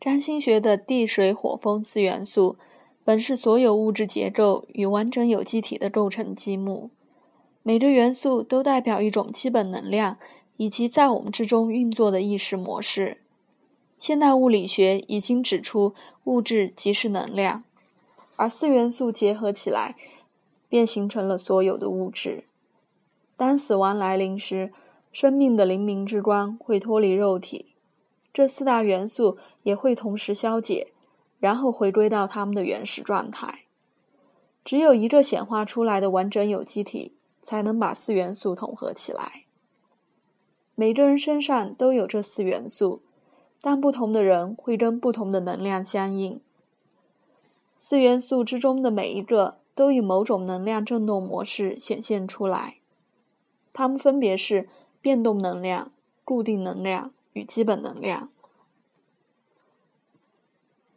占星学的地、水、火、风四元素，本是所有物质结构与完整有机体的构成积木。每个元素都代表一种基本能量，以及在我们之中运作的意识模式。现代物理学已经指出，物质即是能量，而四元素结合起来，便形成了所有的物质。当死亡来临时，生命的灵明之光会脱离肉体。这四大元素也会同时消解，然后回归到它们的原始状态。只有一个显化出来的完整有机体，才能把四元素统合起来。每个人身上都有这四元素，但不同的人会跟不同的能量相应。四元素之中的每一个都以某种能量振动模式显现出来，它们分别是变动能量、固定能量。与基本能量，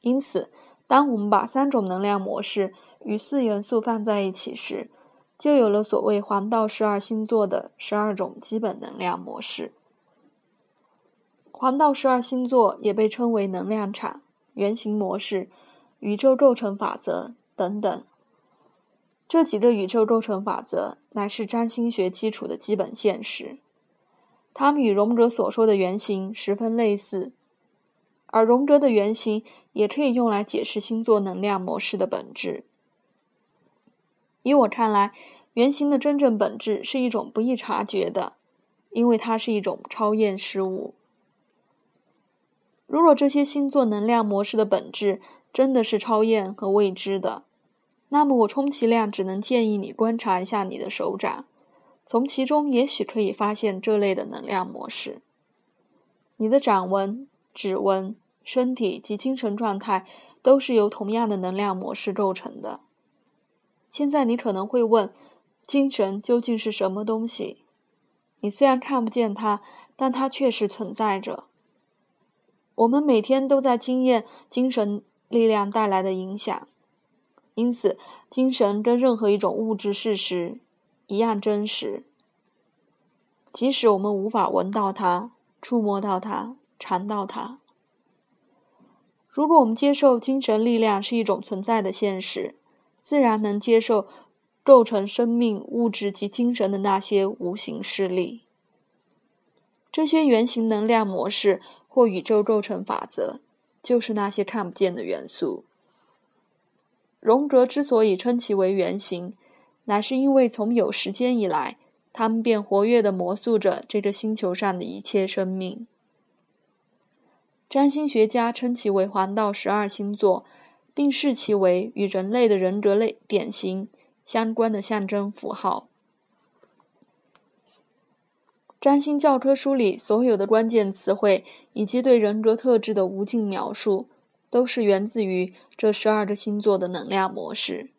因此，当我们把三种能量模式与四元素放在一起时，就有了所谓黄道十二星座的十二种基本能量模式。黄道十二星座也被称为能量场、原型模式、宇宙构成法则等等。这几个宇宙构成法则乃是占星学基础的基本现实。它们与荣格所说的原型十分类似，而荣格的原型也可以用来解释星座能量模式的本质。以我看来，原型的真正本质是一种不易察觉的，因为它是一种超验事物。如果这些星座能量模式的本质真的是超验和未知的，那么我充其量只能建议你观察一下你的手掌。从其中也许可以发现这类的能量模式。你的掌纹、指纹、身体及精神状态都是由同样的能量模式构成的。现在你可能会问：精神究竟是什么东西？你虽然看不见它，但它确实存在着。我们每天都在经验精神力量带来的影响，因此，精神跟任何一种物质事实。一样真实，即使我们无法闻到它、触摸到它、尝到它。如果我们接受精神力量是一种存在的现实，自然能接受构成生命物质及精神的那些无形势力。这些原型能量模式或宇宙构成法则，就是那些看不见的元素。荣格之所以称其为原型。乃是因为从有时间以来，他们便活跃地魔塑着这个星球上的一切生命。占星学家称其为黄道十二星座，并视其为与人类的人格类典型相关的象征符号。占星教科书里所有的关键词汇以及对人格特质的无尽描述，都是源自于这十二个星座的能量模式。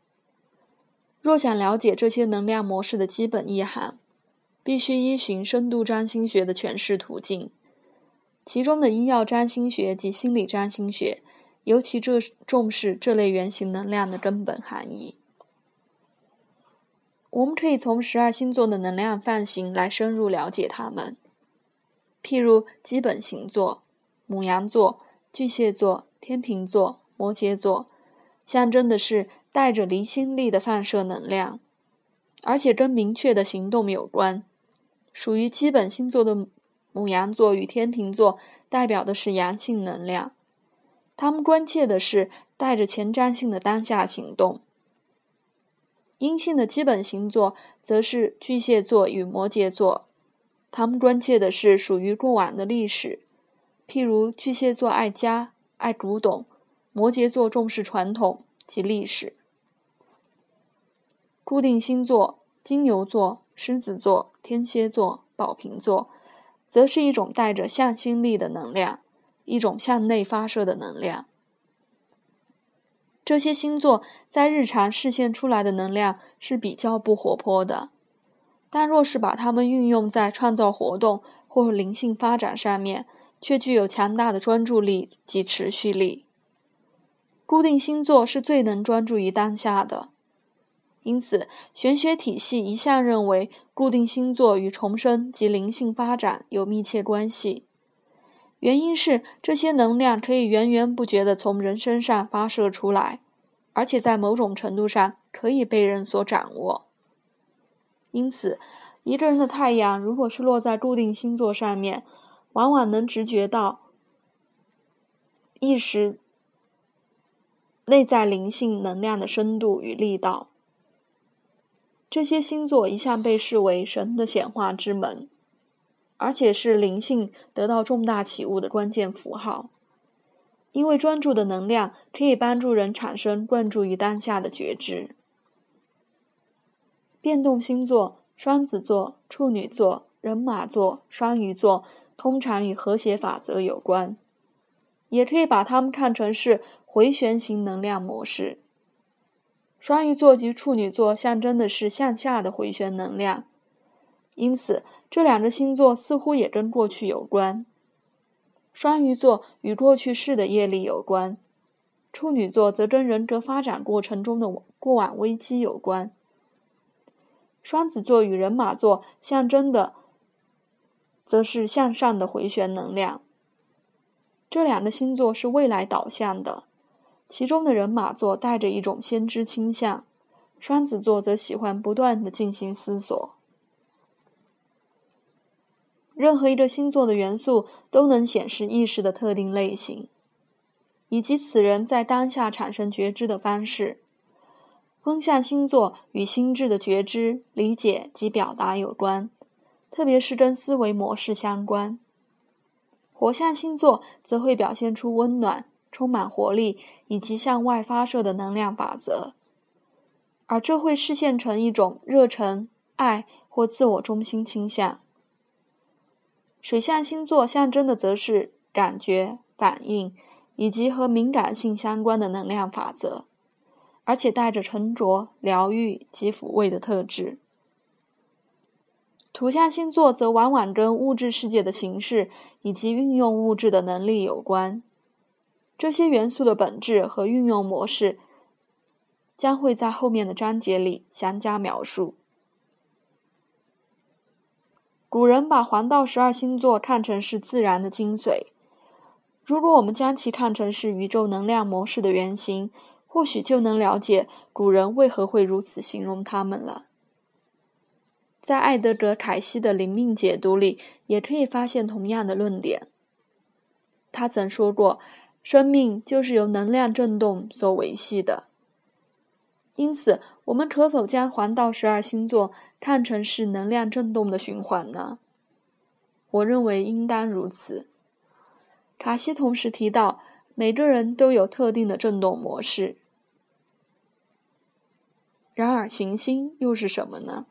若想了解这些能量模式的基本意涵，必须依循深度占星学的诠释途径，其中的医药占星学及心理占星学尤其这重视这类原型能量的根本含义。我们可以从十二星座的能量范型来深入了解它们，譬如基本星座：母羊座、巨蟹座、天秤座、摩羯座，象征的是。带着离心力的放射能量，而且跟明确的行动有关。属于基本星座的母羊座与天秤座，代表的是阳性能量，他们关切的是带着前瞻性的当下行动。阴性的基本星座则是巨蟹座与摩羯座，他们关切的是属于过往的历史，譬如巨蟹座爱家、爱古董，摩羯座重视传统及历史。固定星座：金牛座、狮子座、天蝎座、宝瓶座，则是一种带着向心力的能量，一种向内发射的能量。这些星座在日常视现出来的能量是比较不活泼的，但若是把它们运用在创造活动或灵性发展上面，却具有强大的专注力及持续力。固定星座是最能专注于当下的。因此，玄学体系一向认为固定星座与重生及灵性发展有密切关系。原因是这些能量可以源源不绝地从人身上发射出来，而且在某种程度上可以被人所掌握。因此，一个人的太阳如果是落在固定星座上面，往往能直觉到意识内在灵性能量的深度与力道。这些星座一向被视为神的显化之门。而且是灵性得到重大启悟的关键符号，因为专注的能量可以帮助人产生关注于当下的觉知。变动星座：双子座、处女座、人马座、双鱼座，通常与和谐法则有关，也可以把它们看成是回旋型能量模式。双鱼座及处女座象征的是向下的回旋能量。因此，这两个星座似乎也跟过去有关。双鱼座与过去式的业力有关，处女座则跟人格发展过程中的过往危机有关。双子座与人马座象征的，则是向上的回旋能量。这两个星座是未来导向的，其中的人马座带着一种先知倾向，双子座则喜欢不断的进行思索。任何一个星座的元素都能显示意识的特定类型，以及此人在当下产生觉知的方式。风象星座与心智的觉知、理解及表达有关，特别是跟思维模式相关。火象星座则会表现出温暖、充满活力以及向外发射的能量法则，而这会实现成一种热忱、爱或自我中心倾向。水象星座象征的则是感觉、反应以及和敏感性相关的能量法则，而且带着沉着、疗愈及抚慰的特质。土象星座则往往跟物质世界的形式以及运用物质的能力有关。这些元素的本质和运用模式将会在后面的章节里详加描述。古人把黄道十二星座看成是自然的精髓。如果我们将其看成是宇宙能量模式的原型，或许就能了解古人为何会如此形容它们了。在艾德格·凯西的灵命解读里，也可以发现同样的论点。他曾说过：“生命就是由能量振动所维系的。”因此，我们可否将黄道十二星座看成是能量振动的循环呢？我认为应当如此。卡西同时提到，每个人都有特定的振动模式。然而，行星又是什么呢？